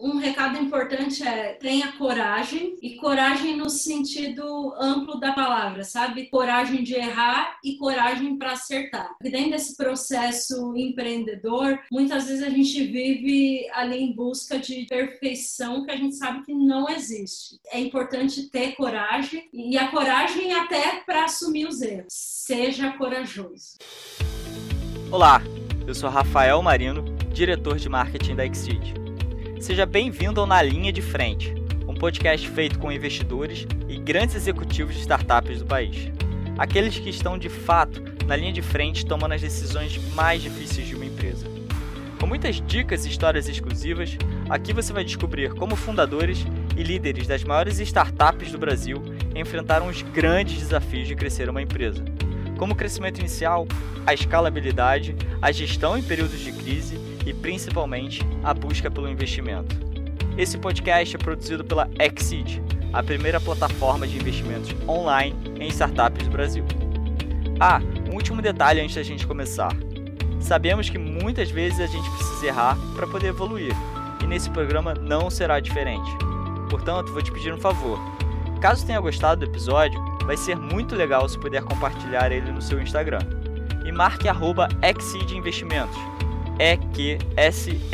um recado importante é tenha coragem e coragem no sentido amplo da palavra, sabe? Coragem de errar e coragem para acertar. E dentro desse processo empreendedor, muitas vezes a gente vive ali em busca de perfeição que a gente sabe que não existe. É importante ter coragem e a coragem até para assumir os erros. Seja corajoso. Olá, eu sou Rafael Marino, diretor de marketing da Exceed. Seja bem-vindo ao Na Linha de Frente, um podcast feito com investidores e grandes executivos de startups do país. Aqueles que estão de fato na linha de frente tomando as decisões mais difíceis de uma empresa. Com muitas dicas e histórias exclusivas, aqui você vai descobrir como fundadores e líderes das maiores startups do Brasil enfrentaram os grandes desafios de crescer uma empresa como o crescimento inicial, a escalabilidade, a gestão em períodos de crise e principalmente a busca pelo investimento. Esse podcast é produzido pela Exceed, a primeira plataforma de investimentos online em startups do Brasil. Ah, um último detalhe antes da gente começar. Sabemos que muitas vezes a gente precisa errar para poder evoluir, e nesse programa não será diferente. Portanto, vou te pedir um favor. Caso tenha gostado do episódio, vai ser muito legal se puder compartilhar ele no seu Instagram. E marque arroba Investimentos, E-Q-S-E-E-D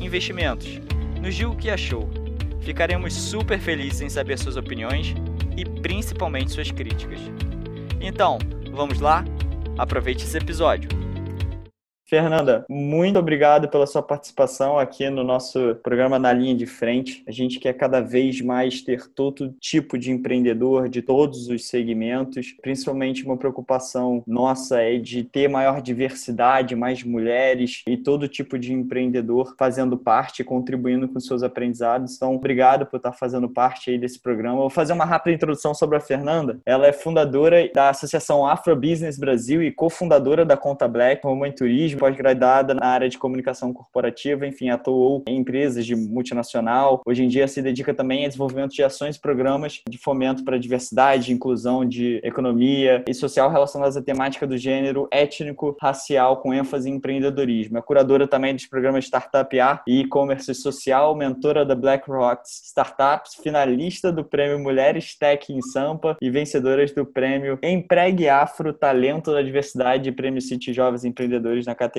Investimentos. Nos diga o que achou. Ficaremos super felizes em saber suas opiniões e principalmente suas críticas. Então, vamos lá? Aproveite esse episódio. Fernanda, muito obrigado pela sua participação aqui no nosso programa Na Linha de Frente. A gente quer cada vez mais ter todo tipo de empreendedor de todos os segmentos, principalmente uma preocupação nossa é de ter maior diversidade, mais mulheres e todo tipo de empreendedor fazendo parte, contribuindo com seus aprendizados. Então, obrigado por estar fazendo parte aí desse programa. vou fazer uma rápida introdução sobre a Fernanda. Ela é fundadora da Associação Afro Business Brasil e cofundadora da Conta Black, Roma em Turismo pós-graduada na área de comunicação corporativa, enfim, atuou em empresas de multinacional. Hoje em dia se dedica também ao desenvolvimento de ações e programas de fomento para diversidade, inclusão de economia e social relacionadas à temática do gênero étnico, racial, com ênfase em empreendedorismo. É curadora também dos programas Startup A e e-commerce social, mentora da BlackRock Startups, finalista do prêmio Mulheres Tech em Sampa e vencedoras do prêmio Empregue Afro Talento da Diversidade e Prêmio City Jovens Empreendedores na categoria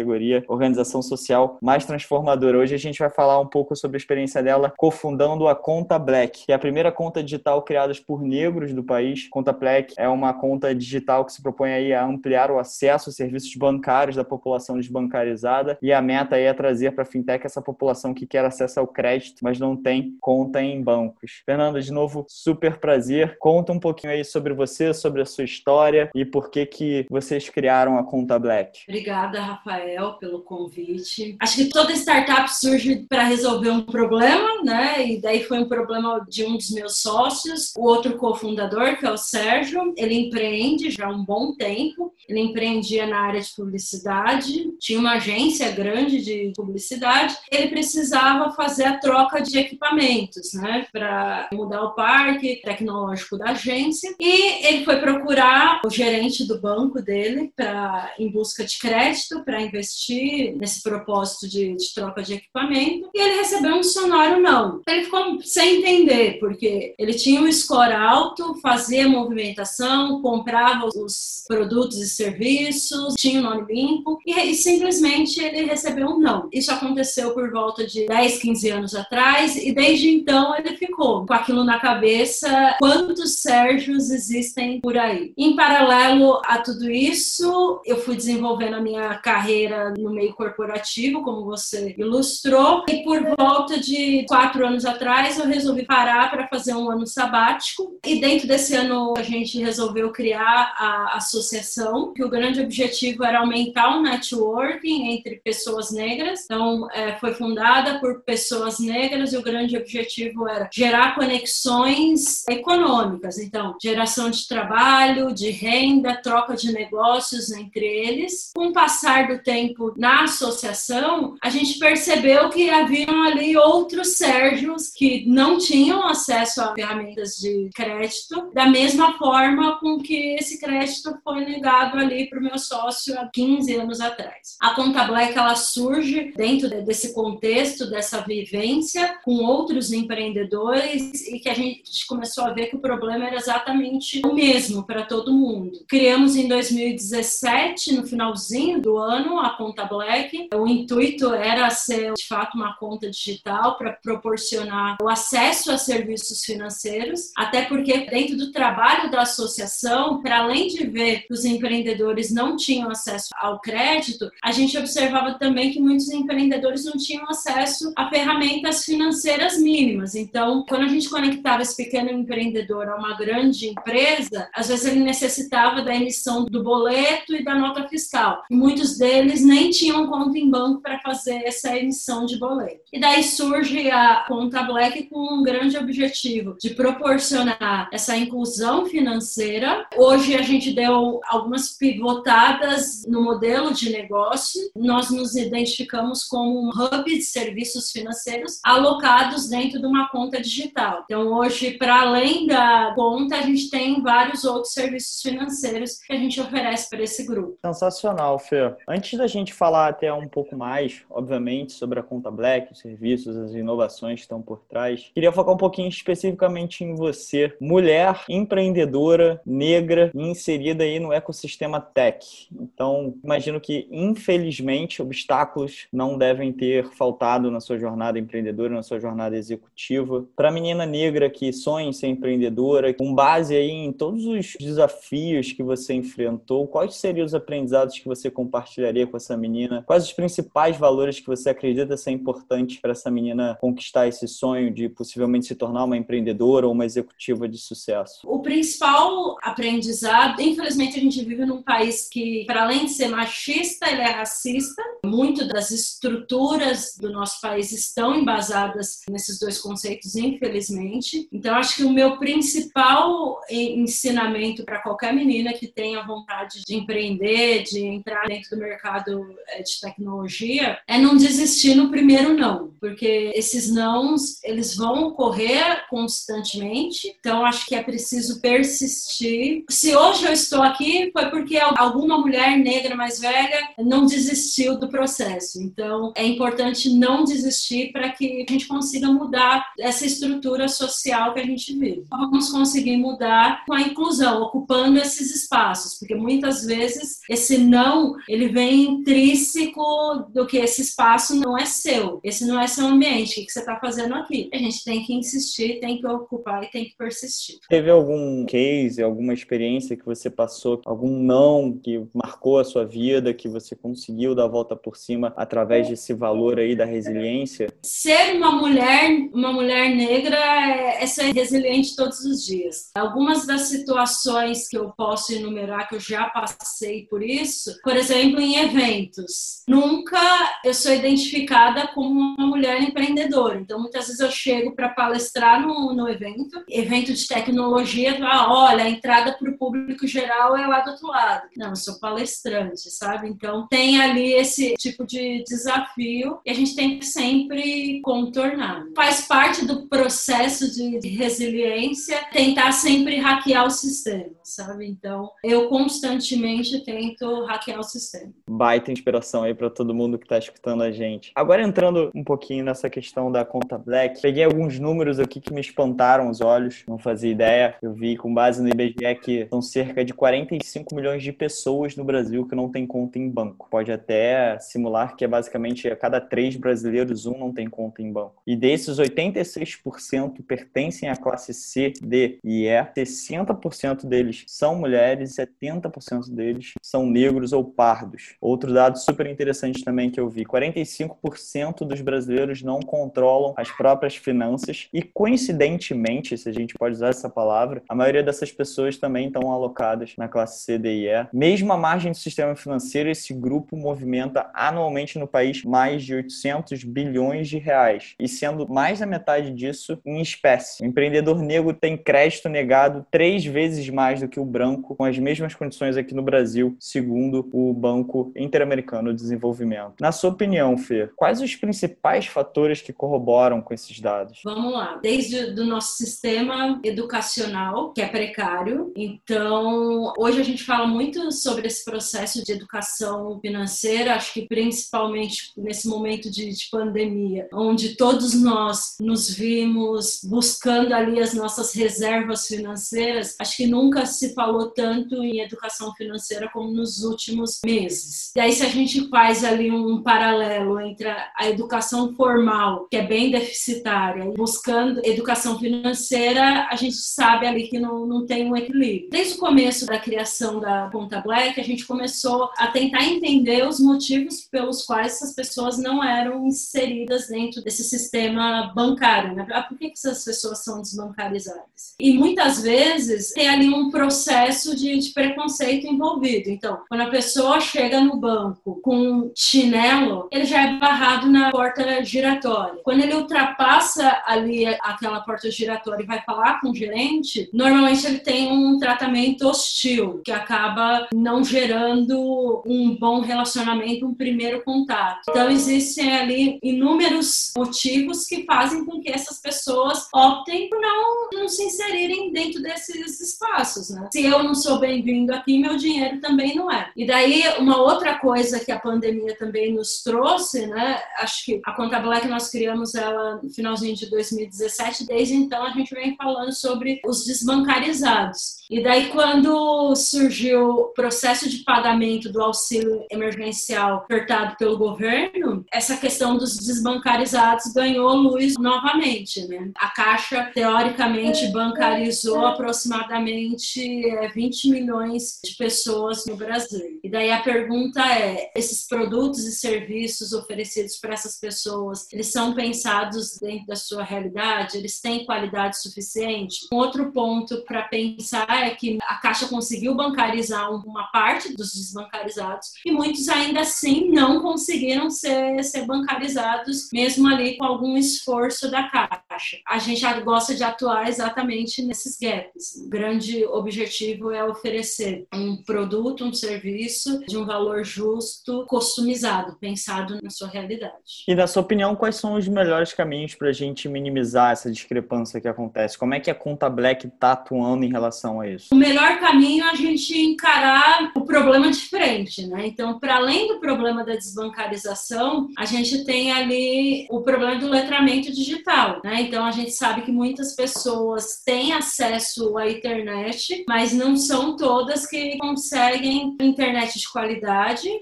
Organização Social mais transformadora. Hoje a gente vai falar um pouco sobre a experiência dela cofundando a Conta Black, que é a primeira conta digital criada por negros do país. Conta Black é uma conta digital que se propõe aí a ampliar o acesso a serviços bancários da população desbancarizada e a meta é trazer para a fintech essa população que quer acesso ao crédito, mas não tem conta em bancos. Fernanda, de novo, super prazer. Conta um pouquinho aí sobre você, sobre a sua história e por que que vocês criaram a Conta Black. Obrigada, Rafael. Rafael, pelo convite. Acho que toda startup surge para resolver um problema, né? E daí foi um problema de um dos meus sócios, o outro cofundador, que é o Sérgio. Ele empreende já há um bom tempo. Ele empreendia na área de publicidade, tinha uma agência grande de publicidade. Ele precisava fazer a troca de equipamentos, né? Para mudar o parque tecnológico da agência. E ele foi procurar o gerente do banco dele para em busca de crédito para investir nesse propósito de, de, troca de equipamento e ele recebeu um sonoro não. Ele ficou sem entender, porque ele tinha um score alto, fazia movimentação, comprava os produtos e serviços, tinha o nome limpo e, e simplesmente ele recebeu um não. Isso aconteceu por volta de 10, 15 anos atrás e desde então ele ficou com aquilo na cabeça. Quantos Sérgios existem por aí? Em paralelo a tudo isso, eu fui desenvolvendo a minha carreira carreira no meio corporativo, como você ilustrou, e por volta de quatro anos atrás eu resolvi parar para fazer um ano sabático. E dentro desse ano a gente resolveu criar a associação, que o grande objetivo era aumentar o networking entre pessoas negras. Então, é, foi fundada por pessoas negras e o grande objetivo era gerar conexões econômicas. Então, geração de trabalho, de renda, troca de negócios entre eles. Com o passar do tempo na associação, a gente percebeu que haviam ali outros Sérgios que não tinham acesso a ferramentas de crédito, da mesma forma com que esse crédito foi negado ali para o meu sócio há 15 anos atrás. A Conta Black ela surge dentro desse contexto, dessa vivência com outros empreendedores e que a gente começou a ver que o problema era exatamente o mesmo para todo mundo. Criamos em 2017, no finalzinho do ano, a Conta Black. O intuito era ser, de fato, uma conta digital para proporcionar o acesso a serviços financeiros, até porque dentro do trabalho da associação, para além de ver que os empreendedores não tinham acesso ao crédito, a gente observava também que muitos empreendedores não tinham acesso a ferramentas financeiras mínimas. Então, quando a gente conectava esse pequeno empreendedor a uma grande empresa, às vezes ele necessitava da emissão do boleto e da nota fiscal. E muitos deles nem tinham conta em banco para fazer essa emissão de boleto. E daí surge a conta Black com um grande objetivo de proporcionar essa inclusão financeira. Hoje a gente deu algumas pivotadas no modelo de negócio. Nós nos identificamos como um hub de serviços financeiros alocados dentro de uma conta digital. Então hoje, para além da conta, a gente tem vários outros serviços financeiros que a gente oferece para esse grupo. Sensacional, Fê. Antes da gente falar até um pouco mais, obviamente, sobre a conta Black, os serviços, as inovações que estão por trás, queria focar um pouquinho especificamente em você, mulher empreendedora, negra, inserida aí no ecossistema tech. Então, imagino que, infelizmente, obstáculos não devem ter faltado na sua jornada empreendedora, na sua jornada executiva. Para a menina negra que sonha em ser empreendedora, com base aí em todos os desafios que você enfrentou, quais seriam os aprendizados que você compartilharia com essa menina? Quais os principais valores que você acredita ser importantes para essa menina conquistar esse sonho de possivelmente se tornar uma empreendedora ou uma executiva de sucesso? O principal aprendizado, infelizmente a gente vive num país que, para além de ser machista, ele é racista. Muito das estruturas do nosso país estão embasadas nesses dois conceitos, infelizmente. Então, acho que o meu principal ensinamento para qualquer menina que tenha vontade de empreender, de entrar dentro do mercado eh, de tecnologia, é não desistir no primeiro não, porque esses nãos eles vão ocorrer constantemente. Então, acho que é preciso persistir. Se hoje eu estou aqui, foi porque alguma mulher negra mais velha não desistiu do processo. Então, é importante não desistir para que a gente consiga mudar essa estrutura social que a gente vive. Vamos conseguir mudar com a inclusão, ocupando esses espaços, porque muitas vezes esse não, ele vem intrínseco do que esse espaço não é seu, esse não é seu ambiente, o que você está fazendo aqui? A gente tem que insistir, tem que ocupar e tem que persistir. Teve algum case, alguma experiência que você passou, algum não que marcou a sua vida, que você conseguiu dar a volta por cima através desse valor aí da resiliência? Ser uma mulher, uma mulher negra é, é ser resiliente todos os dias. Algumas das situações que eu posso enumerar que eu já passei por isso, por exemplo, em eventos. Nunca eu sou identificada como uma mulher empreendedora. Então, muitas vezes eu chego para palestrar no, no evento, evento de tecnologia, ah, olha, a entrada para o público geral é lá do outro lado. Não, eu sou palestrante, sabe? Então, tem ali esse tipo de desafio e a gente tem que sempre contornar. Faz parte do processo de resiliência tentar sempre hackear o sistema, sabe? Então, eu constantemente tento hackear o sistema. Baita inspiração aí para todo mundo que está escutando a gente. Agora entrando um pouquinho nessa questão da conta Black, peguei alguns números aqui que me espantaram os olhos, não fazia ideia. Eu vi com base no IBGE que são cerca de 45 milhões de pessoas no Brasil que não tem conta em banco. Pode até simular que é basicamente a cada três brasileiros um não tem conta em banco. E desses 86% pertencem à classe C, D e E, 60% deles são mulheres, 70% deles são negros ou pardos. Outro dado super interessante também que eu vi: 45% dos brasileiros não controlam as próprias finanças e, coincidentemente, se a gente pode usar essa palavra, a maioria dessas pessoas também estão alocadas na classe C, D e E. Mesmo a margem do sistema financeiro, esse grupo movimenta anualmente no país mais de 800 bilhões de reais, e sendo mais da metade disso em espécie. O empreendedor negro tem crédito negado três vezes mais do que o branco, com as mesmas condições aqui no Brasil, segundo o Banco Interamericano de Desenvolvimento. Na sua opinião, Fê, quais os principais fatores que corroboram com esses dados? Vamos lá. Desde o nosso sistema educacional, que é precário. Então, hoje a gente fala muito sobre esse processo de educação financeira, acho que principalmente nesse momento de, de pandemia, onde todos nós nos vimos buscando ali as nossas reservas financeiras, acho que nunca se falou tanto em educação financeira como nos últimos meses. E aí, se a gente faz ali um paralelo entre a educação formal, que é bem deficitária, buscando educação financeira, a gente sabe ali que não, não tem um equilíbrio. Desde o começo da criação da Conta Black, a gente começou a tentar entender os motivos pelos quais essas pessoas não eram inseridas dentro desse sistema bancário. Né? Ah, por que essas pessoas são desbancarizadas? E muitas vezes tem ali um processo de, de preconceito envolvido. Então, quando a pessoa chega no banco com chinelo, ele já é barrado na porta giratória. Quando ele ultrapassa ali aquela porta giratória e vai falar com o gerente, normalmente ele tem um tratamento hostil, que acaba não gerando um bom relacionamento, um primeiro contato. Então, existem ali inúmeros motivos que fazem com que essas pessoas optem por não, não se inserirem dentro desses espaços. Né? Se eu não sou bem-vindo aqui, meu dinheiro também não é. E daí, uma outra coisa que a pandemia também nos trouxe, né? Acho que a Conta Black nós criamos ela no finalzinho de 2017, desde então a gente vem falando sobre os desbancarizados. E daí, quando surgiu o processo de pagamento do auxílio emergencial apertado pelo governo, essa questão dos desbancarizados ganhou luz novamente. Né? A Caixa, teoricamente, bancarizou aproximadamente 20 é, milhões de pessoas no Brasil. E daí a pergunta é: esses produtos e serviços oferecidos para essas pessoas, eles são pensados dentro da sua realidade? Eles têm qualidade suficiente? Um outro ponto para pensar é que a Caixa conseguiu bancarizar uma parte dos desbancarizados e muitos ainda assim não conseguiram ser, ser bancarizados, mesmo ali com algum esforço da Caixa. A gente gosta de atuar exatamente nesses gaps. O grande objetivo é oferecer um produto, um serviço de um valor justo, customizado, pensado na sua realidade. E na sua opinião, quais são os melhores caminhos para a gente minimizar essa discrepância que acontece? Como é que a Conta Black está atuando em relação a isso? O melhor caminho é a gente encarar o problema de frente, né? Então, para além do problema da desbancarização, a gente tem ali o problema do letramento digital, né? Então, a gente sabe que muitas pessoas têm acesso à internet, mas não são todas que conseguem internet de qualidade.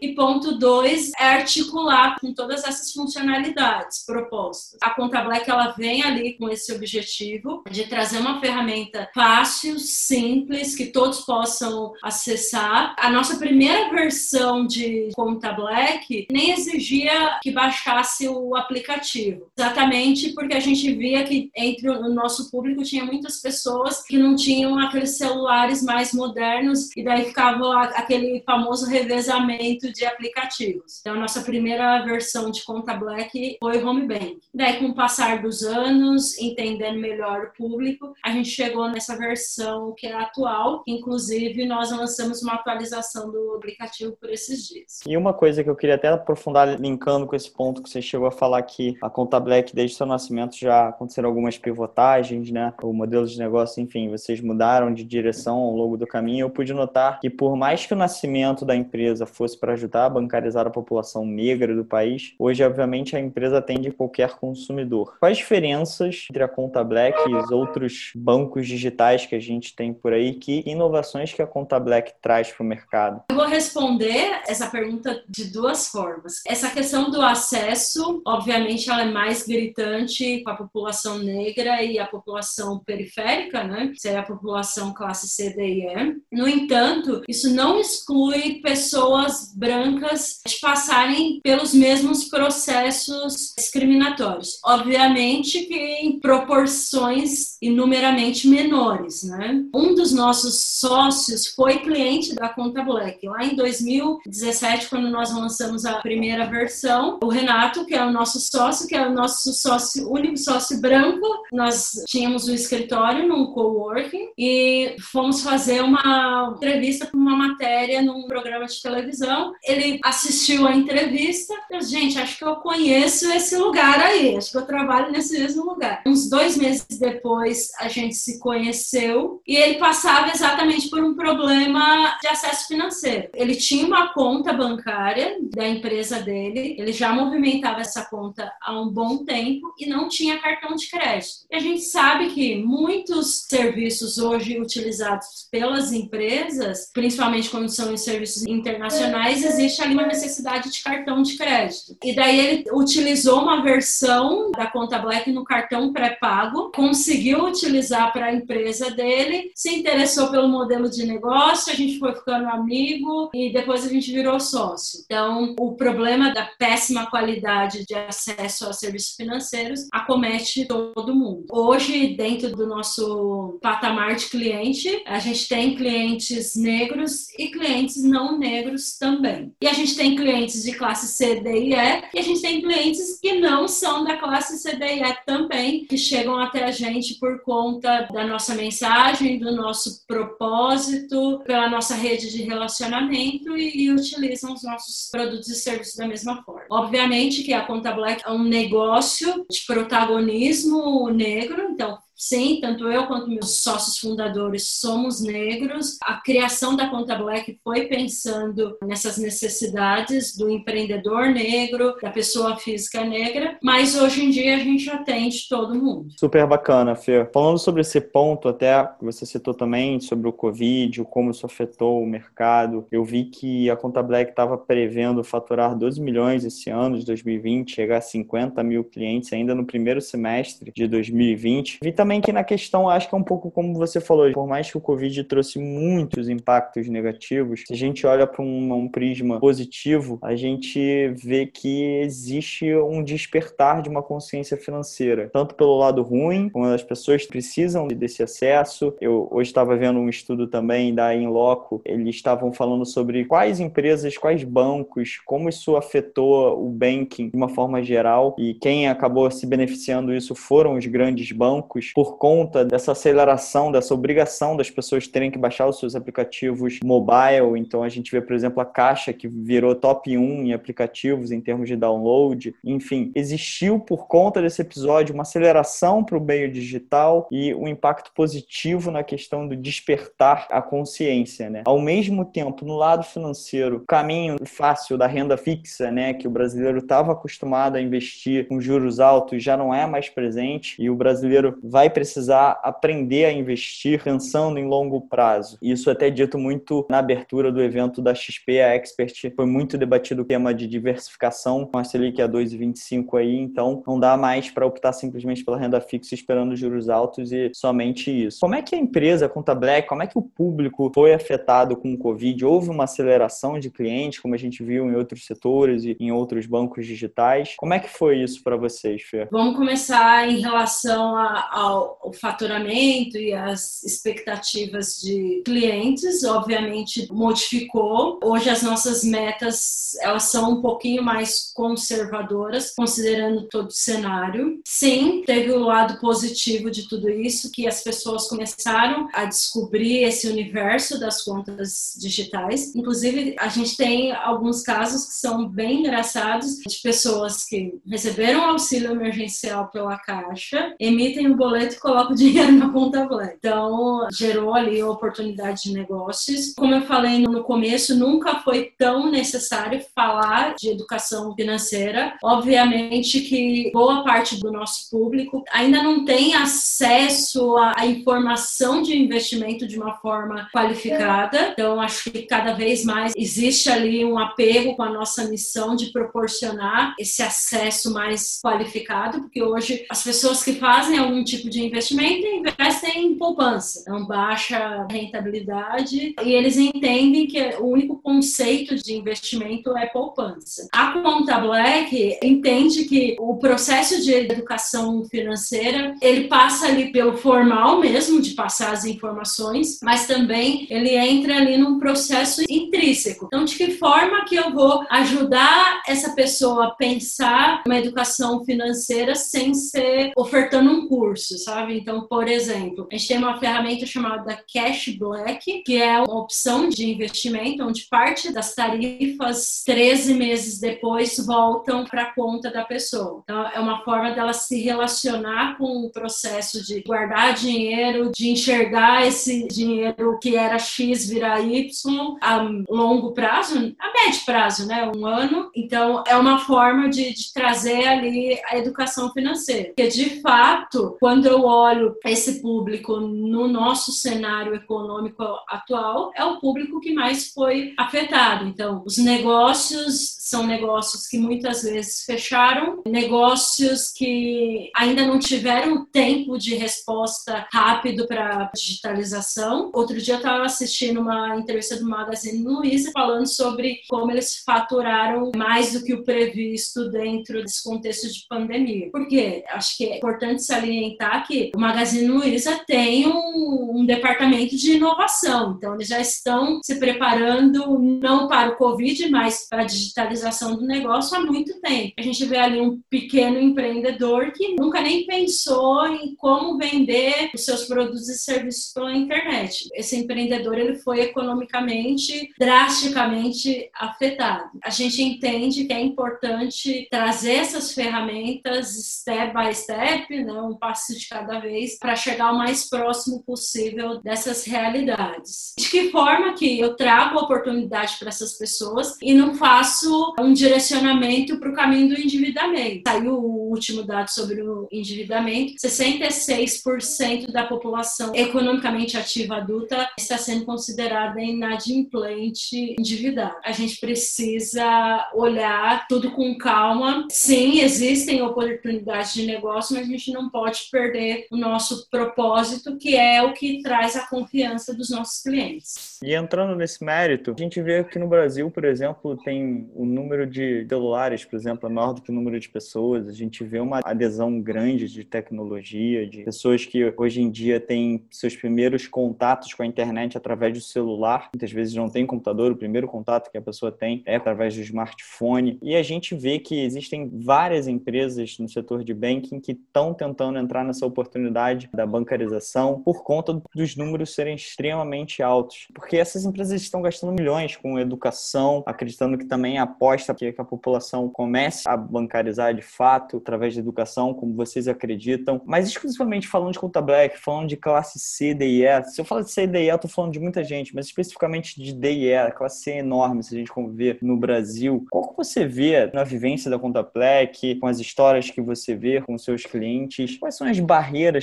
E ponto dois é articular com todas essas funcionalidades propostas. A Conta Black ela vem ali com esse objetivo de trazer uma ferramenta fácil, simples que todos possam acessar. A nossa primeira versão de Conta Black nem exigia que baixasse o aplicativo, exatamente porque a gente via que entre o nosso público tinha muitas pessoas que não tinham aqueles celulares mais modernos e daí ficava aquele famoso revezamento de aplicativos. Então, a nossa primeira versão de Conta Black foi Home Bank. Daí, com o passar dos anos, entendendo melhor o público, a gente chegou nessa versão que é atual. Inclusive, nós lançamos uma atualização do aplicativo por esses dias. E uma coisa que eu queria até aprofundar, linkando com esse ponto que você chegou a falar que a Conta Black, desde seu nascimento, já aconteceram algumas pivotagens, né? O modelo de negócio, enfim, vocês mudaram de direção ao longo do caminho. Eu pude notar que, por mais que o nascimento da empresa fosse para ajudar a bancarizar a população negra do país, hoje, obviamente, a empresa atende qualquer consumidor. Quais diferenças entre a Conta Black e os outros bancos digitais que a gente tem por aí? que inovações que a Conta Black traz para o mercado? Eu vou responder essa pergunta de duas formas. Essa questão do acesso, obviamente, ela é mais gritante com a população negra e a população periférica, né? Seria a população classe C, D e E. No entanto, isso não exclui pessoas brancas de passarem pelos mesmos processos discriminatórios. Obviamente que em proporções inumeramente menores, né? Um dos nossos sócios foi cliente da Conta Black. Lá em 2017, quando nós lançamos a primeira versão, o Renato, que é o nosso sócio, que é o nosso sócio, único sócio branco. Nós tínhamos um escritório num coworking e fomos fazer uma entrevista para uma matéria num programa de televisão. Ele assistiu a entrevista. Eu, gente, acho que eu conheço esse lugar aí. Acho que eu trabalho nesse mesmo lugar. Uns dois meses depois, a gente se conheceu e ele passava exatamente por um problema de acesso financeiro. Ele tinha uma conta bancária da empresa dele, ele já movimentava essa conta há um bom tempo e não tinha cartão de crédito. E a gente sabe que muitos serviços hoje utilizados pelas empresas, principalmente quando são em serviços internacionais, existe ali uma necessidade de cartão de crédito. E daí ele utilizou uma versão da conta Black no cartão pré-pago, conseguiu utilizar para a empresa dele, se interessou pelo modelo de negócio, a gente foi ficando amigo e depois a gente virou sócio. Então, o problema da péssima qualidade de acesso a serviços financeiros acomete todo mundo. Hoje, dentro do nosso patamar de cliente, a gente tem clientes negros e clientes não negros também. E a gente tem clientes de classe C, D e E, e a gente tem clientes que não são da classe C, D e E também, que chegam até a gente por conta da nossa mensagem, do nosso propósito, pela nossa rede de relacionamento e, e utilizam os nossos produtos e serviços da mesma forma. Obviamente que a Conta Black é um negócio de protagonismo negro, então Sim, tanto eu quanto meus sócios fundadores somos negros. A criação da Conta Black foi pensando nessas necessidades do empreendedor negro, da pessoa física negra, mas hoje em dia a gente atende todo mundo. Super bacana, Fê. Falando sobre esse ponto, até você citou também sobre o Covid, como isso afetou o mercado, eu vi que a Conta Black estava prevendo faturar 12 milhões esse ano de 2020, chegar a 50 mil clientes ainda no primeiro semestre de 2020. Vi também também que na questão, acho que é um pouco como você falou, por mais que o Covid trouxe muitos impactos negativos, se a gente olha para um, um, prisma positivo, a gente vê que existe um despertar de uma consciência financeira, tanto pelo lado ruim, quando as pessoas precisam desse acesso. Eu hoje estava vendo um estudo também da Inloco, eles estavam falando sobre quais empresas, quais bancos, como isso afetou o banking de uma forma geral e quem acabou se beneficiando disso foram os grandes bancos por conta dessa aceleração, dessa obrigação das pessoas terem que baixar os seus aplicativos mobile. Então a gente vê, por exemplo, a Caixa que virou top 1 em aplicativos em termos de download. Enfim, existiu por conta desse episódio uma aceleração para o meio digital e um impacto positivo na questão do despertar a consciência, né? Ao mesmo tempo, no lado financeiro, o caminho fácil da renda fixa, né, que o brasileiro estava acostumado a investir com juros altos já não é mais presente e o brasileiro vai precisar aprender a investir pensando em longo prazo. Isso é até dito muito na abertura do evento da XP, a Expert, foi muito debatido o tema de diversificação com a Selic a 2,25 aí, então não dá mais para optar simplesmente pela renda fixa esperando juros altos e somente isso. Como é que a empresa, a Conta Black, como é que o público foi afetado com o Covid? Houve uma aceleração de clientes, como a gente viu em outros setores e em outros bancos digitais. Como é que foi isso para vocês, Fê? Vamos começar em relação ao o faturamento e as expectativas de clientes, obviamente modificou. Hoje as nossas metas elas são um pouquinho mais conservadoras, considerando todo o cenário. Sim, teve o lado positivo de tudo isso, que as pessoas começaram a descobrir esse universo das contas digitais. Inclusive, a gente tem alguns casos que são bem engraçados de pessoas que receberam auxílio emergencial pela Caixa, emitem um boleto e coloca o dinheiro na conta Black. Então, gerou ali oportunidade de negócios. Como eu falei no começo, nunca foi tão necessário falar de educação financeira. Obviamente que boa parte do nosso público ainda não tem acesso à informação de investimento de uma forma qualificada. Então, acho que cada vez mais existe ali um apego com a nossa missão de proporcionar esse acesso mais qualificado, porque hoje as pessoas que fazem algum tipo tipo de investimento investem em poupança, então baixa rentabilidade e eles entendem que o único conceito de investimento é poupança. A conta Black entende que o processo de educação financeira ele passa ali pelo formal mesmo de passar as informações, mas também ele entra ali num processo intrínseco. Então, de que forma que eu vou ajudar essa pessoa a pensar uma educação financeira sem ser ofertando um curso, sabe? Então, por exemplo, a gente tem uma ferramenta chamada Cash Black, que é uma opção de investimento onde parte das tarifas 13 meses depois voltam para a conta da pessoa. Então, é uma forma dela se relacionar com o processo de guardar dinheiro, de enxergar esse dinheiro que era X virar Y a longo prazo, a médio prazo, né? Um ano. Então, é uma forma de, de trazer ali a educação financeira. Porque, de fato, quando eu olho esse público no nosso cenário econômico atual, é o público que mais foi afetado. Então, os negócios são negócios que muitas vezes fecharam, negócios que ainda não tiveram tempo de resposta rápido para digitalização. Outro dia eu estava assistindo uma entrevista do Magazine Luiza falando sobre como eles faturaram mais do que o previsto dentro desse contexto de pandemia. Por quê? Acho que é importante salientar que o Magazine Luiza tem um, um departamento de inovação, então eles já estão se preparando não para o Covid, mas para a digitalização do negócio há muito tempo. A gente vê ali um pequeno empreendedor que nunca nem pensou em como vender os seus produtos e serviços pela internet. Esse empreendedor ele foi economicamente drasticamente afetado. A gente entende que é importante trazer essas ferramentas step by step, né, um passo de cada vez, para chegar o mais próximo possível dessas realidades. De que forma que eu trago oportunidade para essas pessoas e não faço um direcionamento para o caminho do endividamento. Saiu o último dado sobre o endividamento: 66% da população economicamente ativa adulta está sendo considerada inadimplente endividada. A gente precisa olhar tudo com calma. Sim, existem oportunidades de negócio, mas a gente não pode perder o nosso propósito, que é o que traz a confiança dos nossos clientes. E entrando nesse mérito, a gente vê que no Brasil, por exemplo, tem o número de celulares, por exemplo, é maior do que o número de pessoas. A gente vê uma adesão grande de tecnologia, de pessoas que hoje em dia têm seus primeiros contatos com a internet através do celular. Muitas vezes não tem computador, o primeiro contato que a pessoa tem é através do smartphone. E a gente vê que existem várias empresas no setor de banking que estão tentando entrar nessa oportunidade da bancarização por conta dos números serem extremamente altos. Porque essas empresas estão gastando milhões com educação, acreditando que também aposta que a população comece a bancarizar de fato através da educação, como vocês acreditam. Mas exclusivamente falando de conta black, falando de classe C, D e E. Se eu falo de C, D e E, eu tô falando de muita gente, mas especificamente de D e E, a classe C é enorme se a gente conviver no Brasil. Qual que você vê na vivência da conta black, com as histórias que você vê com seus clientes? Quais são as barreiras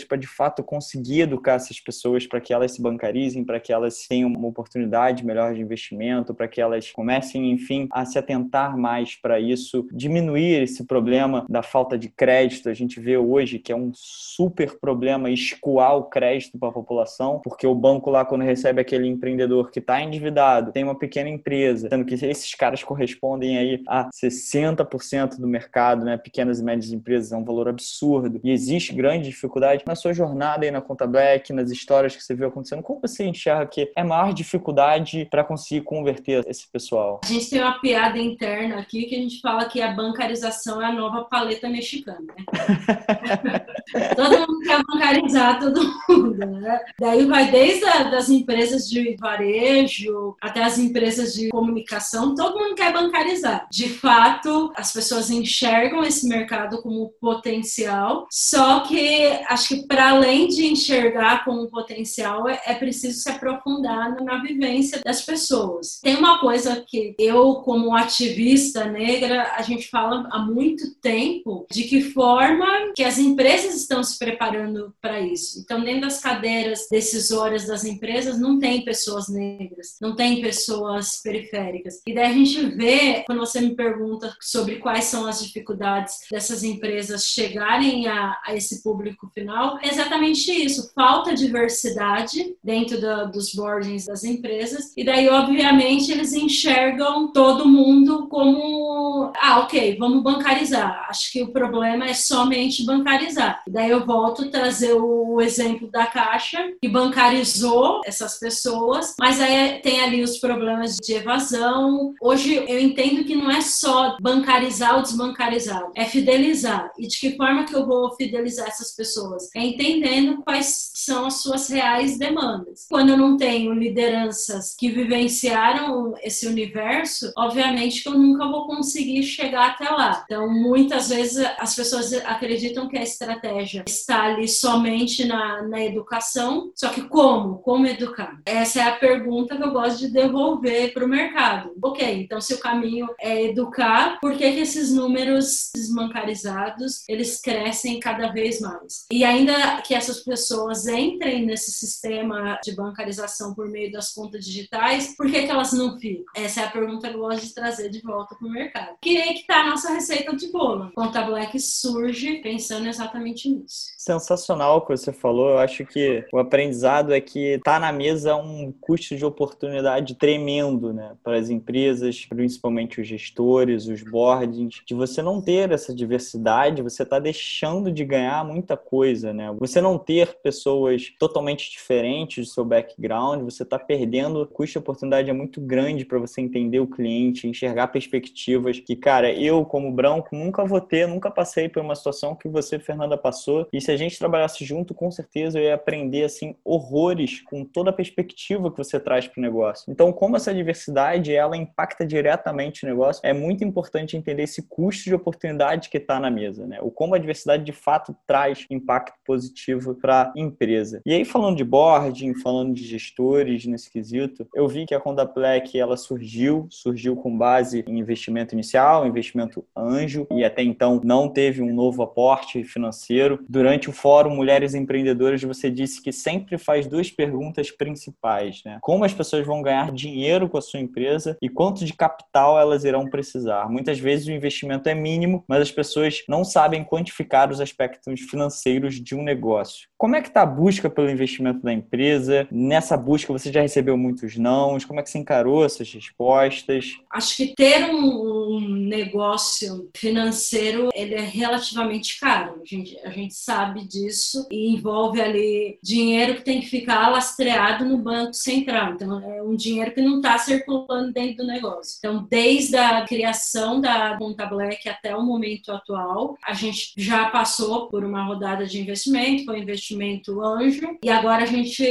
para de fato conseguir educar essas pessoas para que elas se bancarizem, para que elas tenham uma oportunidade melhor de investimento, para que elas comecem, enfim, a se atentar mais para isso, diminuir esse problema da falta de crédito. A gente vê hoje que é um super problema escoar o crédito para a população, porque o banco lá, quando recebe aquele empreendedor que está endividado, tem uma pequena empresa, sendo que esses caras correspondem aí a 60% do mercado, né? Pequenas e médias empresas, é um valor absurdo. E existe grande dificuldade na sua jornada aí na conta black, nas histórias que você viu acontecendo. Como você enxerga que é maior dificuldade para conseguir converter esse pessoal? A gente tem uma piada interna aqui que a gente fala que a bancarização é a nova paleta mexicana, né? todo mundo quer bancarizar todo mundo, né? Daí vai desde a, das empresas de varejo até as empresas de comunicação, todo mundo quer bancarizar. De fato, as pessoas enxergam esse mercado como potencial, só que acho que para além de enxergar como potencial, é, é preciso se aprofundar na vivência das pessoas. Tem uma coisa que eu, como ativista negra, a gente fala há muito tempo de que forma que as empresas estão se preparando para isso. Então, dentro das cadeiras decisórias das empresas não tem pessoas negras, não tem pessoas periféricas. E daí a gente vê, quando você me pergunta sobre quais são as dificuldades dessas empresas chegarem a, a esse público final, é exatamente isso: falta diversidade dentro dos boardings das empresas, e daí, obviamente, eles enxergam todo mundo como: ah, ok, vamos bancarizar. Acho que o problema é somente bancarizar. E daí eu volto a trazer o exemplo da Caixa, que bancarizou essas pessoas, mas aí tem ali os problemas de evasão. Hoje eu entendo que não é só bancarizar ou desbancarizar, é fidelizar. E de que forma que eu vou fidelizar essas pessoas? É entendendo quais são as suas reais demandas. Quando eu não tenho lideranças que vivenciaram esse universo, obviamente que eu nunca vou conseguir chegar até lá. Então, muitas vezes as pessoas acreditam que a estratégia está ali somente na, na educação, só que como? Como educar? Essa é a pergunta que eu gosto de devolver para o mercado. Ok, então se o caminho é educar, por que, que esses números desbancarizados eles crescem cada vez mais? E ainda que essas pessoas entrem nesse sistema de bancarização por meio das contas digitais, por que, que elas não ficam? Essa é a pergunta que eu gosto de trazer de volta para o mercado. Que aí que está a nossa receita de bolo. Conta Black surge pensando exatamente nisso. Sensacional o que você falou. Eu acho que o aprendizado é que está na mesa um custo de oportunidade tremendo né, para as empresas, principalmente os gestores, os boardings, de você não ter essa diversidade, você está deixando de ganhar muita coisa. Né? Você não ter pessoas totalmente diferentes do seu background, você está perdendo. O custo de oportunidade é muito grande para você entender o cliente, enxergar perspectivas que, cara, eu, como branco, nunca vou ter, nunca passei por uma situação que você, Fernanda, passou. E se a gente trabalhasse junto, com certeza eu ia aprender, assim, horrores com toda a perspectiva que você traz para o negócio. Então, como essa diversidade, ela impacta diretamente o negócio, é muito importante entender esse custo de oportunidade que está na mesa, né? O como a diversidade, de fato, traz impacto positivo para a empresa. E aí, falando de boarding, falando de gestores nesse quesito, eu vi que a Conda Black, ela surgiu, surgiu com base em investimento inicial, investimento anjo, e até então não teve um novo aporte financeiro. Durante o fórum Mulheres Empreendedoras, você disse que sempre faz duas perguntas principais, né? Como as pessoas vão ganhar dinheiro com a sua empresa e quanto de capital elas irão precisar. Muitas vezes o investimento é mínimo, mas as pessoas não sabem quantificar os aspectos financeiros de um negócio. Como é que está a busca pelo investimento da empresa? Nessa busca você já recebeu muitos nãos? Como é que você encarou essas respostas? Acho que ter um negócio financeiro ele é relativamente caro. A gente, a gente sabe disso e envolve ali dinheiro que tem que ficar lastreado no banco central. Então é um dinheiro que não está circulando dentro do negócio. Então desde a criação da Conta Black até o momento atual, a gente já passou por uma rodada de investimento, foi investimento investimento anjo e agora a gente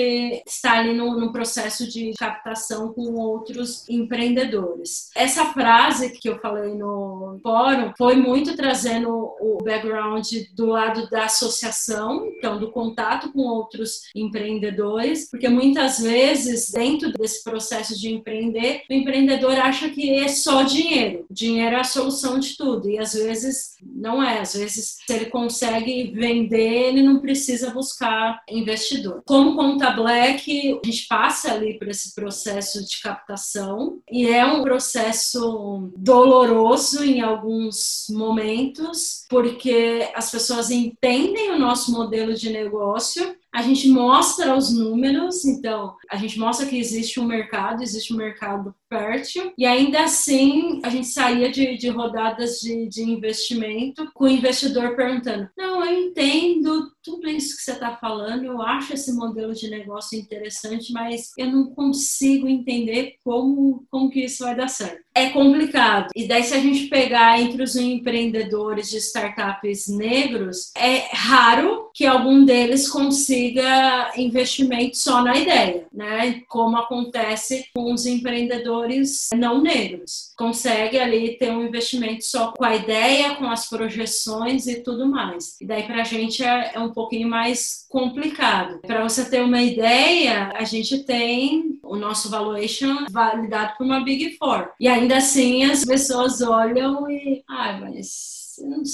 está ali no, no processo de captação com outros empreendedores. Essa frase que eu falei no fórum foi muito trazendo o background do lado da associação, então do contato com outros empreendedores, porque muitas vezes dentro desse processo de empreender, o empreendedor acha que é só dinheiro. Dinheiro é a solução de tudo e às vezes não é. Às vezes se ele consegue vender, ele não precisa buscar buscar investidor. Como conta Black, a gente passa ali por esse processo de captação e é um processo doloroso em alguns momentos, porque as pessoas entendem o nosso modelo de negócio, a gente mostra os números, então a gente mostra que existe um mercado, existe um mercado fértil, e ainda assim a gente saía de, de rodadas de, de investimento com o investidor perguntando: Não, eu entendo tudo isso que você está falando, eu acho esse modelo de negócio interessante, mas eu não consigo entender como, como que isso vai dar certo. É complicado. E daí, se a gente pegar entre os empreendedores de startups negros, é raro que algum deles consiga investimento só na ideia, né? Como acontece com os empreendedores não negros. Consegue ali ter um investimento só com a ideia, com as projeções e tudo mais. E daí, para a gente, é, é um pouquinho mais complicado. Para você ter uma ideia, a gente tem o nosso valuation validado por uma Big Four. E ainda assim, as pessoas olham e, ah, mas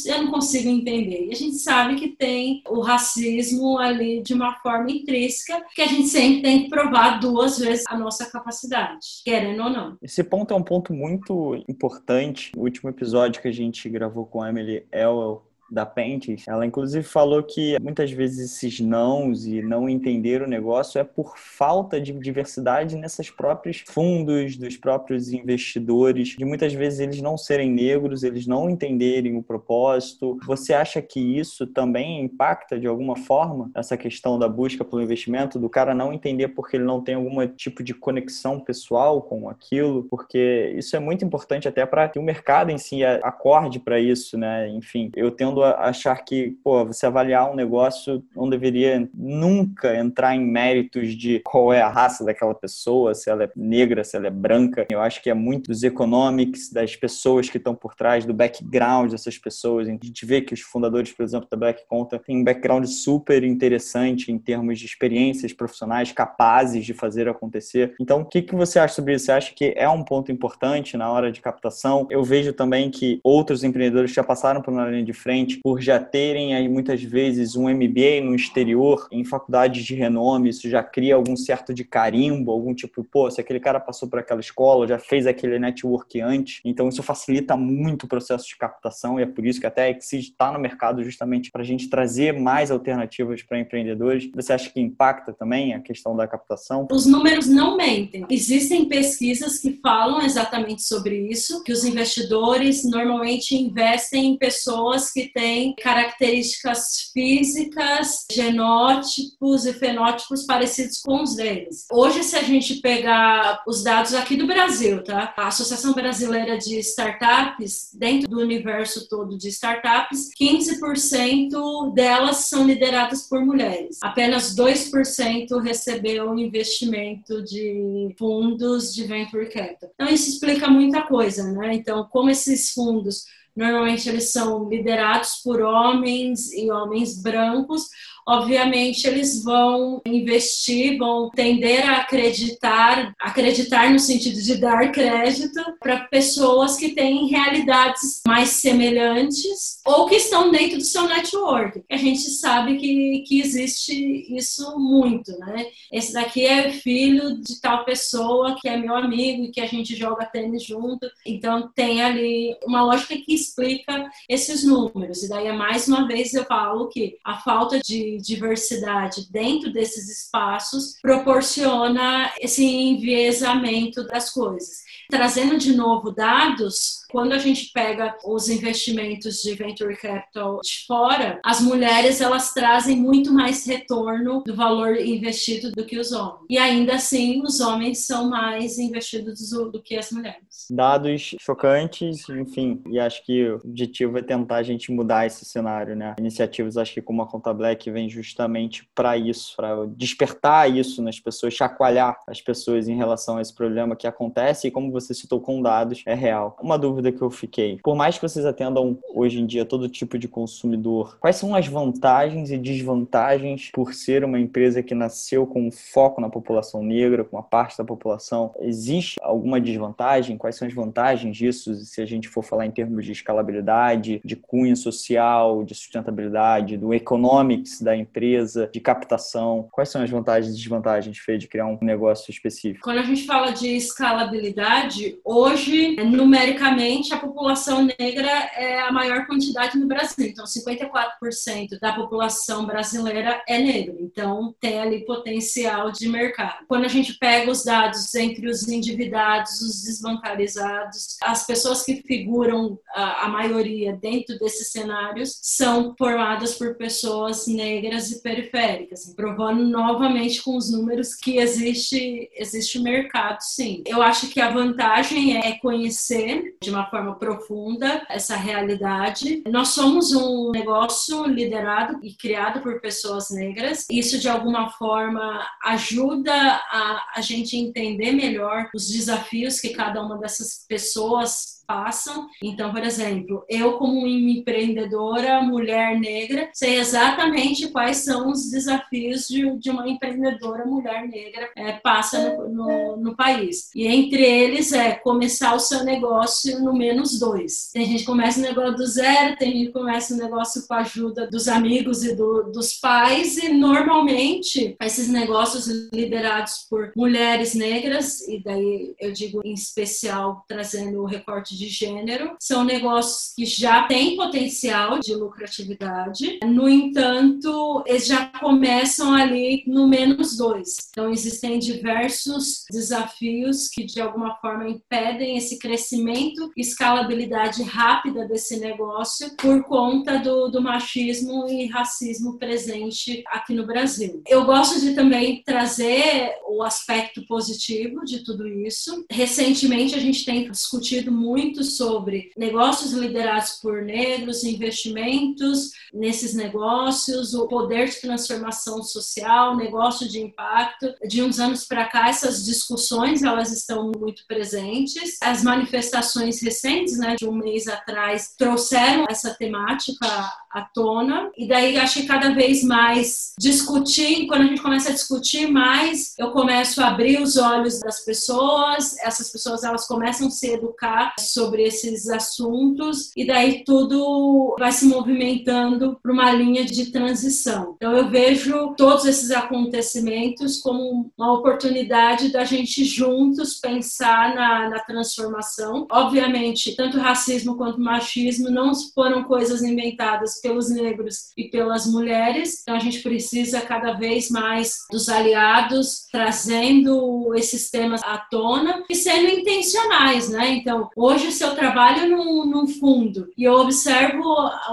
eu não consigo entender. E a gente sabe que tem o racismo ali de uma forma intrínseca, que a gente sempre tem que provar duas vezes a nossa capacidade, querendo ou não. Esse ponto é um ponto muito importante. O último episódio que a gente gravou com a Emily Elwell da Pentes, ela inclusive falou que muitas vezes esses nãos e não entender o negócio é por falta de diversidade nesses próprios fundos, dos próprios investidores, de muitas vezes eles não serem negros, eles não entenderem o propósito. Você acha que isso também impacta de alguma forma essa questão da busca pelo investimento, do cara não entender porque ele não tem algum tipo de conexão pessoal com aquilo? Porque isso é muito importante até para que o mercado em si acorde para isso, né? Enfim, eu tendo a achar que, pô, você avaliar um negócio não deveria nunca entrar em méritos de qual é a raça daquela pessoa, se ela é negra, se ela é branca. Eu acho que é muito dos economics, das pessoas que estão por trás, do background dessas pessoas. A gente vê que os fundadores, por exemplo, da Black Conta têm um background super interessante em termos de experiências profissionais capazes de fazer acontecer. Então, o que, que você acha sobre isso? Você acha que é um ponto importante na hora de captação? Eu vejo também que outros empreendedores já passaram por uma linha de frente por já terem aí muitas vezes um MBA no exterior, em faculdades de renome, isso já cria algum certo de carimbo, algum tipo, pô, se aquele cara passou por aquela escola, já fez aquele network antes, então isso facilita muito o processo de captação e é por isso que até a Exige está no mercado justamente para a gente trazer mais alternativas para empreendedores. Você acha que impacta também a questão da captação? Os números não mentem. Existem pesquisas que falam exatamente sobre isso, que os investidores normalmente investem em pessoas que têm tem características físicas, genótipos e fenótipos parecidos com os deles. Hoje, se a gente pegar os dados aqui do Brasil, tá? A Associação Brasileira de Startups, dentro do universo todo de startups, 15% delas são lideradas por mulheres. Apenas 2% recebeu investimento de fundos de venture capital. Então, isso explica muita coisa, né? Então, como esses fundos Normalmente eles são liderados por homens e homens brancos, obviamente eles vão investir, vão tender a acreditar, acreditar no sentido de dar crédito para pessoas que têm realidades mais semelhantes ou que estão dentro do seu network. A gente sabe que, que existe isso muito, né? Esse daqui é filho de tal pessoa que é meu amigo e que a gente joga tênis junto. Então tem ali uma lógica que explica esses números. E daí, mais uma vez, eu falo que a falta de diversidade dentro desses espaços proporciona esse enviesamento das coisas. Trazendo de novo dados, quando a gente pega os investimentos de venture capital de fora, as mulheres elas trazem muito mais retorno do valor investido do que os homens. E ainda assim, os homens são mais investidos do, que as mulheres. Dados chocantes, enfim, e acho que o objetivo é tentar a gente mudar esse cenário, né? Iniciativas, acho que como a Conta Black vem justamente para isso, para despertar isso nas pessoas, chacoalhar as pessoas em relação a esse problema que acontece e como você citou com dados, é real. Uma dúvida dúvida que eu fiquei. Por mais que vocês atendam hoje em dia todo tipo de consumidor, quais são as vantagens e desvantagens por ser uma empresa que nasceu com foco na população negra, com uma parte da população? Existe alguma desvantagem? Quais são as vantagens disso, se a gente for falar em termos de escalabilidade, de cunho social, de sustentabilidade, do economics da empresa, de captação? Quais são as vantagens e desvantagens, Fê, de criar um negócio específico? Quando a gente fala de escalabilidade, hoje, numericamente, a população negra é a maior quantidade no Brasil. Então, 54% da população brasileira é negra. Então, tem ali potencial de mercado. Quando a gente pega os dados entre os endividados, os desbancarizados, as pessoas que figuram a, a maioria dentro desses cenários são formadas por pessoas negras e periféricas, provando novamente com os números que existe existe mercado, sim. Eu acho que a vantagem é conhecer de uma forma profunda essa realidade. Nós somos um negócio liderado e criado por pessoas negras. Isso, de alguma forma, ajuda a, a gente entender melhor os desafios que cada uma dessas pessoas passam. Então, por exemplo, eu como empreendedora, mulher negra, sei exatamente quais são os desafios de, de uma empreendedora mulher negra é, passa no, no, no, país. E entre eles é começar o seu negócio no menos dois. Tem gente que começa o negócio do zero, tem gente que começa o negócio com a ajuda dos amigos e do, dos pais, e normalmente esses negócios liderados por mulheres negras, e daí eu digo em especial trazendo o recorte de gênero, são negócios que já têm potencial de lucratividade, no entanto, eles já começam ali no menos dois. Então, existem diversos desafios que, de alguma forma, impedem esse crescimento e escalabilidade rápida desse negócio por conta do, do machismo e racismo presente aqui no Brasil. Eu gosto de também trazer o aspecto positivo de tudo isso. Recentemente, a gente tem discutido muito sobre negócios liderados por negros, investimentos nesses negócios, o poder de transformação social, negócio de impacto. De uns anos para cá, essas discussões elas estão muito presentes. As manifestações recentes, né, de um mês atrás, trouxeram essa temática à tona. E daí acho que cada vez mais discutir, quando a gente começa a discutir mais, eu começo a abrir os olhos das pessoas, essas pessoas elas começam a se educar sobre esses assuntos e daí tudo vai se movimentando para uma linha de transição. Então eu vejo todos esses acontecimentos como uma oportunidade da gente juntos pensar na, na transformação. Obviamente, tanto racismo quanto machismo não foram coisas inventadas pelos negros e pelas mulheres. Então a gente precisa cada vez mais dos aliados trazendo esses temas à tona e sendo intencionais, né? Então, hoje se eu trabalho num, fundo e eu observo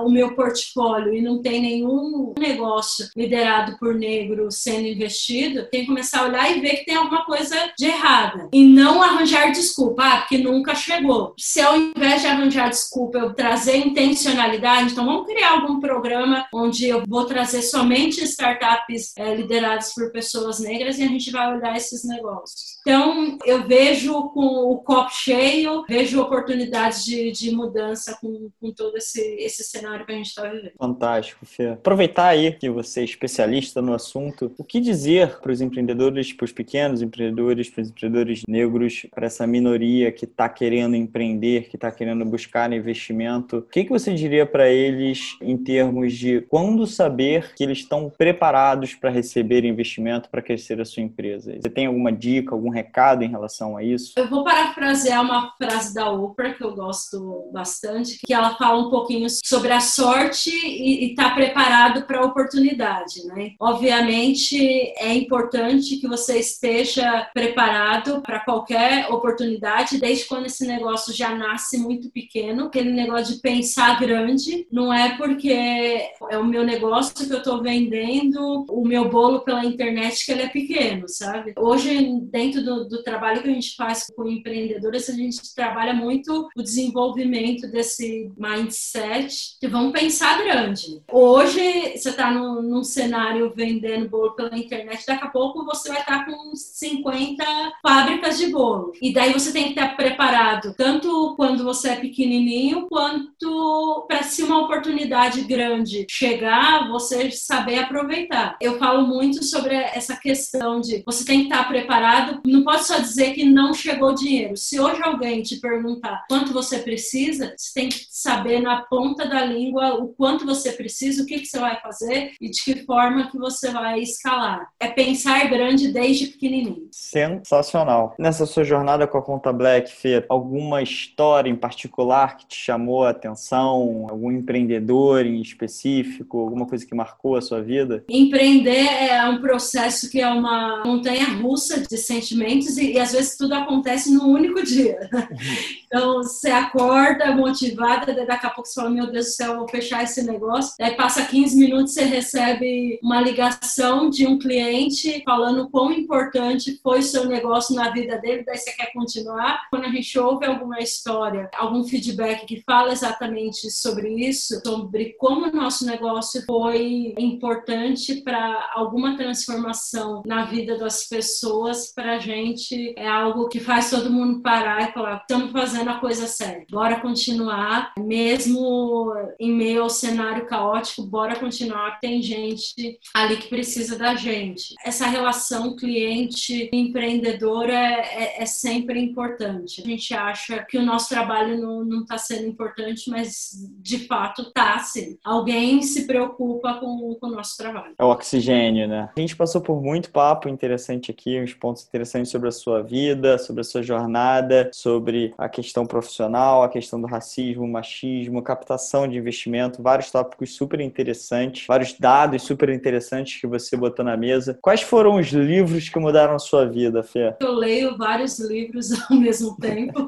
o meu portfólio e não tem nenhum negócio liderado por negro sendo investido, tem que começar a olhar e ver que tem alguma coisa de errada e não arranjar desculpa, ah, porque nunca chegou. Se ao invés de arranjar desculpa eu trazer intencionalidade, então vamos criar algum programa onde eu vou trazer somente startups é, lideradas por pessoas negras e a gente vai olhar esses negócios. Então, eu vejo com o copo cheio, vejo oportunidades de, de mudança com, com todo esse, esse cenário que a gente está vivendo. Fantástico, Fê. Aproveitar aí que você é especialista no assunto, o que dizer para os empreendedores, para os pequenos empreendedores, para os empreendedores negros, para essa minoria que está querendo empreender, que está querendo buscar investimento? O que, que você diria para eles em termos de quando saber que eles estão preparados para receber investimento para crescer a sua empresa? Você tem alguma dica, algum recado em relação a isso? Eu vou parafrasear uma frase da Oprah que eu gosto bastante, que ela fala um pouquinho sobre a sorte e estar tá preparado para a oportunidade, né? Obviamente é importante que você esteja preparado para qualquer oportunidade, desde quando esse negócio já nasce muito pequeno, aquele negócio de pensar grande, não é porque é o meu negócio que eu estou vendendo o meu bolo pela internet que ele é pequeno, sabe? Hoje, dentro do, do trabalho que a gente faz com empreendedores, a gente trabalha muito o desenvolvimento desse mindset de vamos pensar grande. Hoje, você está num, num, cenário vendendo bolo pela internet, daqui a pouco você vai estar tá com 50 fábricas de bolo. E daí você tem que estar preparado, tanto quando você é pequenininho, quanto para se uma oportunidade grande chegar, você saber aproveitar. Eu falo muito sobre essa questão de você tem que estar preparado, não pode só dizer que não chegou dinheiro. Se hoje alguém te perguntar quanto você precisa, você tem que saber na ponta da língua o quanto você precisa, o que, que você vai fazer e de que forma que você vai escalar. É pensar grande desde pequenininho. Sensacional. Nessa sua jornada com a Conta Black, Fê, alguma história em particular que te chamou a atenção? Algum empreendedor em específico? Alguma coisa que marcou a sua vida? Empreender é um processo que é uma montanha russa de sentimentos e, e às vezes tudo acontece num único dia. Então, você acorda motivada, daqui a pouco você fala, meu Deus do céu, vou fechar esse negócio. Aí passa 15 minutos, você recebe uma ligação de um cliente falando quão importante foi o seu negócio na vida dele, daí você quer continuar. Quando a gente ouve alguma história, algum feedback que fala exatamente sobre isso, sobre como o nosso negócio foi importante para alguma transformação na vida das pessoas, para a gente é algo que faz todo mundo parar e falar, estamos fazendo fazendo a coisa certa. Bora continuar, mesmo em meio ao cenário caótico, bora continuar. Tem gente ali que precisa da gente. Essa relação cliente-empreendedor é, é, é, sempre importante. A gente acha que o nosso trabalho não está sendo importante, mas de fato está sim. Alguém se preocupa com, com o nosso trabalho. É o oxigênio, né? A gente passou por muito papo interessante aqui, uns pontos interessantes sobre a sua vida, sobre a sua jornada, sobre a questão profissional, a questão do racismo, machismo, captação de investimento, vários tópicos super interessantes, vários dados super interessantes que você botou na mesa. Quais foram os livros que mudaram a sua vida, Fê? Eu leio vários livros ao mesmo tempo.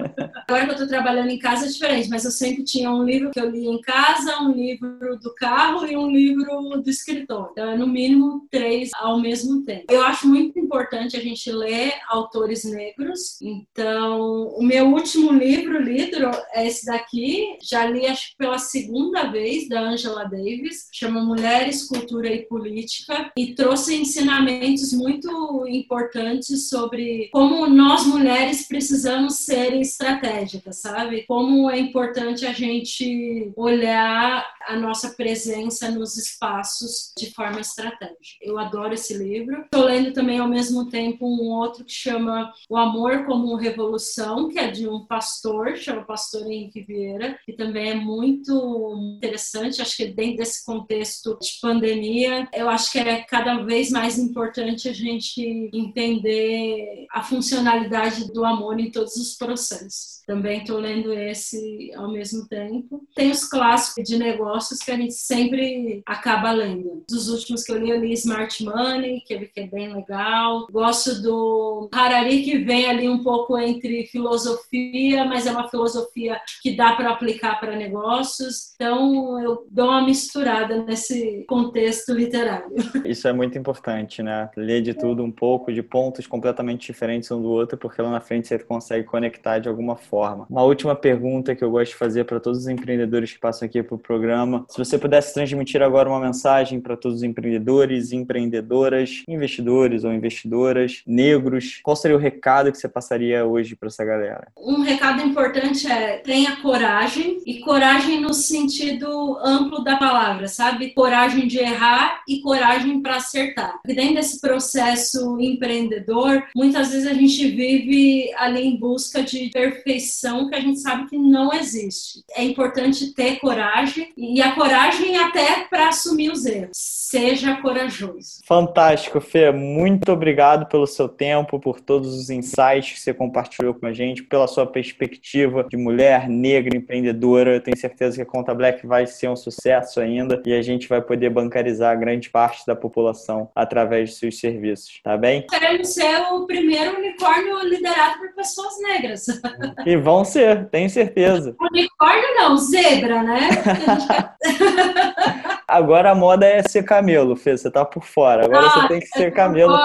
Agora que eu estou trabalhando em casa é diferente, mas eu sempre tinha um livro que eu lia em casa, um livro do carro e um livro do escritório. Então, é no mínimo três ao mesmo tempo. Eu acho muito importante a gente ler autores negros. Então, o meu último livro lido é esse daqui. Já li acho pela segunda vez da Angela Davis, chama Mulheres, Cultura e Política e trouxe ensinamentos muito importantes sobre como nós mulheres precisamos ser estratégicas, sabe? Como é importante a gente olhar a nossa presença nos espaços de forma estratégica. Eu adoro esse livro. Estou lendo também ao mesmo tempo um outro que chama O Amor como Revolução, que é de um pastor, chama Pastor Henrique Vieira, que também é muito interessante. Acho que dentro desse contexto de pandemia, eu acho que é cada vez mais importante a gente entender a funcionalidade do amor em todos os processos. Também estou lendo esse ao mesmo tempo. Tem os clássicos de negócios que a gente sempre acaba lendo. Dos últimos que eu li, eu li Smart Money, que é bem legal. Gosto do Harari, que vem ali um pouco entre filosofia, mas é uma filosofia que dá para aplicar para negócios. Então, eu dou uma misturada nesse contexto literário. Isso é muito importante, né? Ler de tudo um pouco, de pontos completamente diferentes um do outro, porque lá na frente você consegue conectar de alguma forma. Uma última pergunta que eu gosto de fazer para todos os empreendedores que passam aqui para o programa. Se você pudesse transmitir agora uma mensagem para todos os empreendedores, empreendedoras, investidores ou investidoras, negros, qual seria o recado que você passaria hoje para essa galera? Um recado importante é tenha coragem e coragem no sentido amplo da palavra, sabe? Coragem de errar e coragem para acertar. E dentro desse processo empreendedor, muitas vezes a gente vive ali em busca de perfeição que a gente sabe que não existe. É importante ter coragem e a coragem até para assumir os erros. Seja corajoso. Fantástico, Fê. Muito obrigado pelo seu tempo, por todos os insights que você compartilhou com a gente, pela sua perspectiva de mulher negra empreendedora. Eu tenho certeza que a Conta Black vai ser um sucesso ainda e a gente vai poder bancarizar grande parte da população através de seus serviços, tá bem? Queremos ser o primeiro unicórnio liderado por pessoas negras. E vão ser, tenho certeza. Unicórnio não, zebra, né? Agora a moda é ser camelo, Fê, você tá por fora. Agora ah, você tem que ser camelo.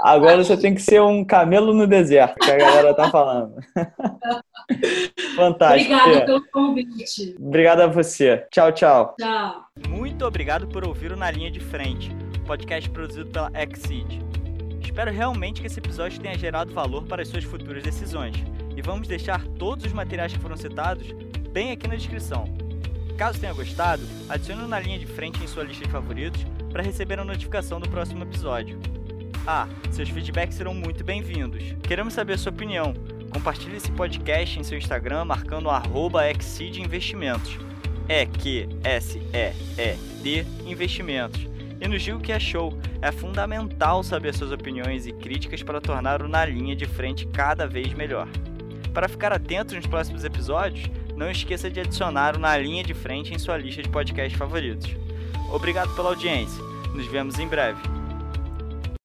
Agora você tem que ser um camelo no deserto, que a galera tá falando. Fantástico. Obrigada pelo convite. Obrigado a você. Tchau, tchau. Tchau. Muito obrigado por ouvir o Na Linha de Frente, podcast produzido pela Exceed. Espero realmente que esse episódio tenha gerado valor para as suas futuras decisões. E vamos deixar todos os materiais que foram citados bem aqui na descrição. Caso tenha gostado, adicione na linha de frente em sua lista de favoritos para receber a notificação do próximo episódio. Ah, seus feedbacks serão muito bem-vindos. Queremos saber a sua opinião. Compartilhe esse podcast em seu Instagram marcando arroba Investimentos. É Q S E E D Investimentos e nos diga o que achou. É fundamental saber suas opiniões e críticas para tornar o Na Linha de Frente cada vez melhor. Para ficar atento nos próximos episódios, não esqueça de adicionar o Na Linha de Frente em sua lista de podcasts favoritos. Obrigado pela audiência. Nos vemos em breve.